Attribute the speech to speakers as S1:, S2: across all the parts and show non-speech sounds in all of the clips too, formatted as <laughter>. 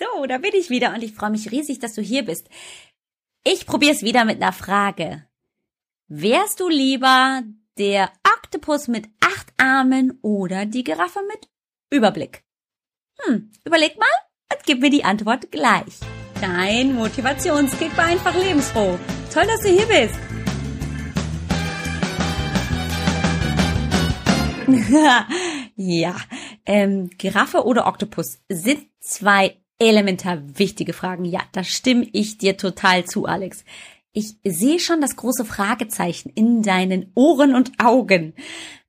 S1: So, da bin ich wieder und ich freue mich riesig, dass du hier bist. Ich probiere es wieder mit einer Frage. Wärst du lieber der Oktopus mit acht Armen oder die Giraffe mit Überblick? Hm, überleg mal und gib mir die Antwort gleich. Dein Motivationskick war einfach lebensfroh. Toll, dass du hier bist. <laughs> ja, ähm, Giraffe oder Oktopus sind zwei elementar wichtige Fragen. Ja, da stimme ich dir total zu, Alex. Ich sehe schon das große Fragezeichen in deinen Ohren und Augen.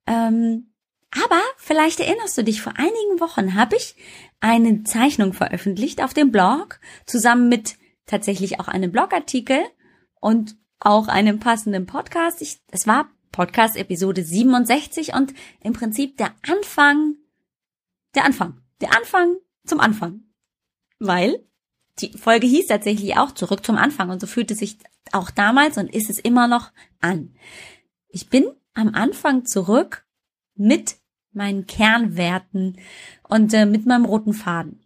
S1: Ähm, aber vielleicht erinnerst du dich, vor einigen Wochen habe ich eine Zeichnung veröffentlicht auf dem Blog, zusammen mit tatsächlich auch einem Blogartikel und auch einem passenden Podcast. Ich, es war Podcast Episode 67 und im Prinzip der Anfang, der Anfang, der Anfang zum Anfang. Weil die Folge hieß tatsächlich auch zurück zum Anfang und so fühlte sich auch damals und ist es immer noch an. Ich bin am Anfang zurück mit meinen Kernwerten und äh, mit meinem roten Faden.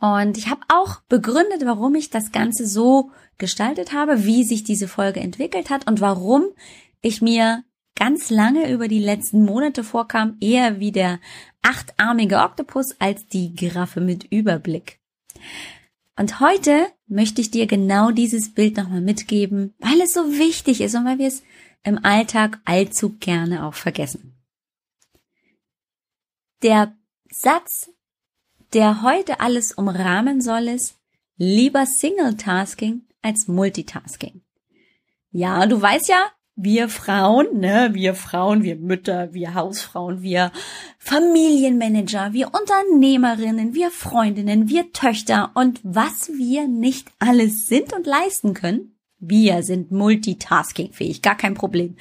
S1: Und ich habe auch begründet, warum ich das Ganze so gestaltet habe, wie sich diese Folge entwickelt hat und warum ich mir ganz lange über die letzten Monate vorkam, eher wie der achtarmige Oktopus als die Giraffe mit Überblick. Und heute möchte ich dir genau dieses Bild nochmal mitgeben, weil es so wichtig ist und weil wir es im Alltag allzu gerne auch vergessen. Der Satz, der heute alles umrahmen soll, ist lieber Single-Tasking als Multitasking. Ja, du weißt ja, wir Frauen, ne, wir Frauen, wir Mütter, wir Hausfrauen, wir Familienmanager, wir Unternehmerinnen, wir Freundinnen, wir Töchter und was wir nicht alles sind und leisten können. Wir sind multitaskingfähig, gar kein Problem.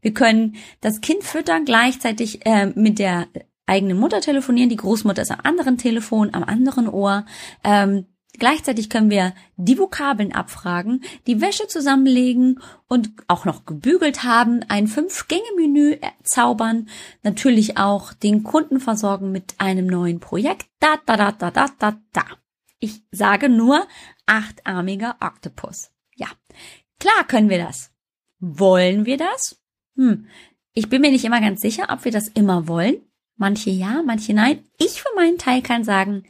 S1: Wir können das Kind füttern, gleichzeitig äh, mit der eigenen Mutter telefonieren, die Großmutter ist am anderen Telefon, am anderen Ohr. Ähm, Gleichzeitig können wir die Vokabeln abfragen, die Wäsche zusammenlegen und auch noch gebügelt haben, ein Fünf-Gänge-Menü zaubern, natürlich auch den Kunden versorgen mit einem neuen Projekt. Da, da, da, da, da, da, da. Ich sage nur achtarmiger Oktopus. Ja, klar können wir das. Wollen wir das? Hm, ich bin mir nicht immer ganz sicher, ob wir das immer wollen. Manche ja, manche nein. Ich für meinen Teil kann sagen,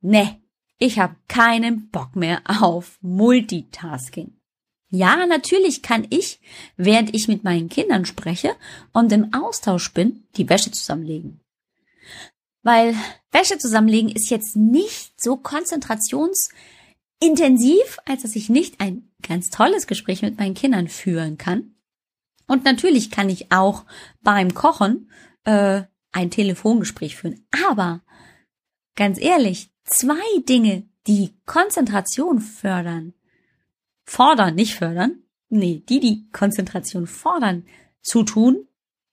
S1: ne, ich habe keinen Bock mehr auf Multitasking. Ja, natürlich kann ich, während ich mit meinen Kindern spreche und im Austausch bin, die Wäsche zusammenlegen. Weil Wäsche zusammenlegen ist jetzt nicht so konzentrationsintensiv, als dass ich nicht ein ganz tolles Gespräch mit meinen Kindern führen kann. Und natürlich kann ich auch beim Kochen äh, ein Telefongespräch führen. Aber ganz ehrlich, zwei Dinge, die Konzentration fördern, fordern, nicht fördern, nee, die die Konzentration fordern, zu tun,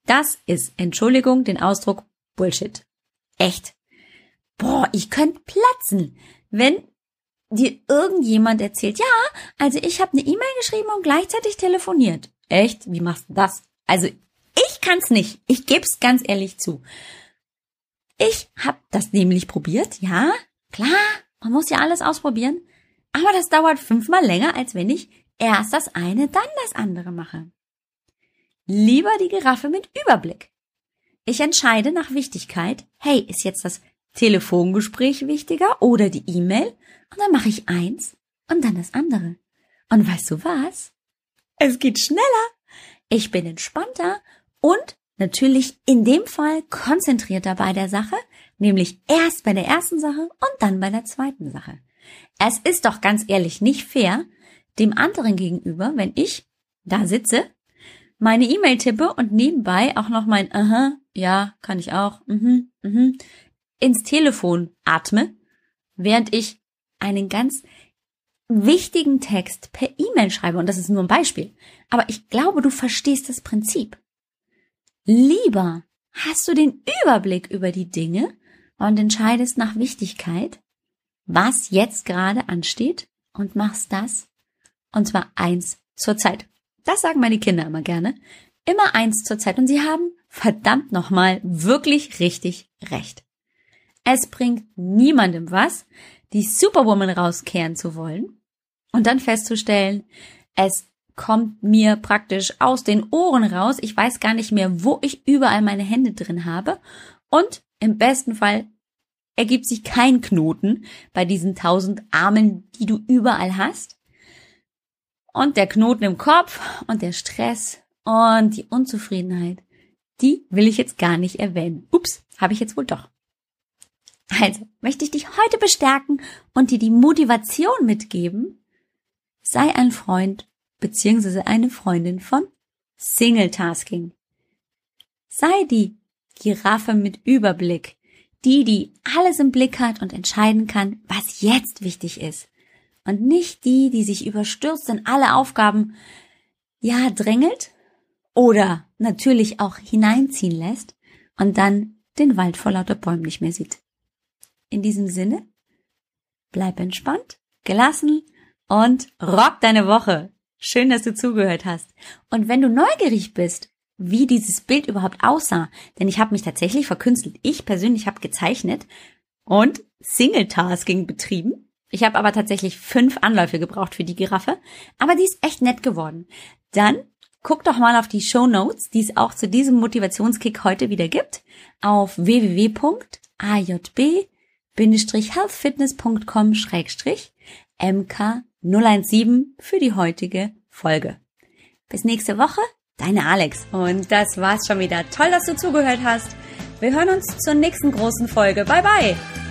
S1: das ist, Entschuldigung, den Ausdruck Bullshit. Echt. Boah, ich könnte platzen, wenn dir irgendjemand erzählt, ja, also ich habe eine E-Mail geschrieben und gleichzeitig telefoniert. Echt? Wie machst du das? Also ich kann's nicht. Ich geb's ganz ehrlich zu. Ich hab das nämlich probiert, ja, Klar, man muss ja alles ausprobieren. Aber das dauert fünfmal länger, als wenn ich erst das eine, dann das andere mache. Lieber die Giraffe mit Überblick. Ich entscheide nach Wichtigkeit, hey, ist jetzt das Telefongespräch wichtiger oder die E-Mail? Und dann mache ich eins und dann das andere. Und weißt du was? Es geht schneller. Ich bin entspannter und natürlich in dem Fall konzentrierter bei der Sache, Nämlich erst bei der ersten Sache und dann bei der zweiten Sache. Es ist doch ganz ehrlich nicht fair, dem anderen gegenüber, wenn ich da sitze, meine E-Mail tippe und nebenbei auch noch mein Aha, ja, kann ich auch, mhm, mhm, ins Telefon atme, während ich einen ganz wichtigen Text per E-Mail schreibe. Und das ist nur ein Beispiel. Aber ich glaube, du verstehst das Prinzip. Lieber hast du den Überblick über die Dinge und entscheidest nach Wichtigkeit, was jetzt gerade ansteht und machst das und zwar eins zur Zeit. Das sagen meine Kinder immer gerne. Immer eins zur Zeit und sie haben verdammt nochmal wirklich richtig recht. Es bringt niemandem was, die Superwoman rauskehren zu wollen und dann festzustellen, es kommt mir praktisch aus den Ohren raus. Ich weiß gar nicht mehr, wo ich überall meine Hände drin habe. Und im besten Fall ergibt sich kein Knoten bei diesen tausend Armen, die du überall hast. Und der Knoten im Kopf und der Stress und die Unzufriedenheit, die will ich jetzt gar nicht erwähnen. Ups, habe ich jetzt wohl doch. Also möchte ich dich heute bestärken und dir die Motivation mitgeben. Sei ein Freund bzw. eine Freundin von Single-Tasking. Sei die Giraffe mit Überblick, die, die alles im Blick hat und entscheiden kann, was jetzt wichtig ist. Und nicht die, die sich überstürzt in alle Aufgaben, ja, drängelt oder natürlich auch hineinziehen lässt und dann den Wald vor lauter Bäumen nicht mehr sieht. In diesem Sinne, bleib entspannt, gelassen und rock deine Woche. Schön, dass du zugehört hast. Und wenn du neugierig bist, wie dieses Bild überhaupt aussah, denn ich habe mich tatsächlich verkünstelt. Ich persönlich habe gezeichnet und Single-Tasking betrieben. Ich habe aber tatsächlich fünf Anläufe gebraucht für die Giraffe, aber die ist echt nett geworden. Dann guck doch mal auf die Show Notes, die es auch zu diesem Motivationskick heute wieder gibt, auf www.ajb healthfitness.com-mk017 für die heutige Folge. Bis nächste Woche, deine Alex. Und das war's schon wieder. Toll, dass du zugehört hast. Wir hören uns zur nächsten großen Folge. Bye bye!